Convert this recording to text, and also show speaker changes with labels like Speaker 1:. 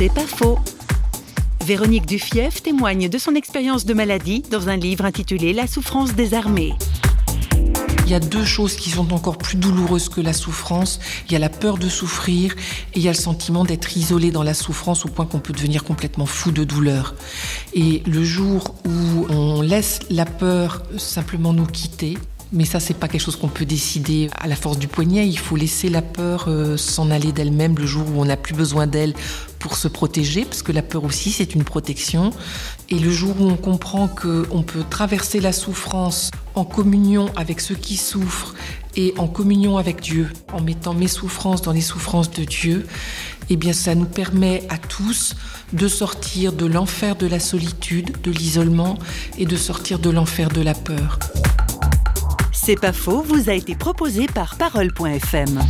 Speaker 1: C'est pas faux. Véronique Dufief témoigne de son expérience de maladie dans un livre intitulé La souffrance des armées.
Speaker 2: Il y a deux choses qui sont encore plus douloureuses que la souffrance. Il y a la peur de souffrir et il y a le sentiment d'être isolé dans la souffrance au point qu'on peut devenir complètement fou de douleur. Et le jour où on laisse la peur simplement nous quitter, mais ça, c'est pas quelque chose qu'on peut décider à la force du poignet. Il faut laisser la peur euh, s'en aller d'elle-même le jour où on n'a plus besoin d'elle pour se protéger, parce que la peur aussi, c'est une protection. Et le jour où on comprend qu'on peut traverser la souffrance en communion avec ceux qui souffrent et en communion avec Dieu, en mettant mes souffrances dans les souffrances de Dieu, eh bien, ça nous permet à tous de sortir de l'enfer de la solitude, de l'isolement et de sortir de l'enfer de la peur.
Speaker 1: C'est pas faux, vous a été proposé par parole.fm.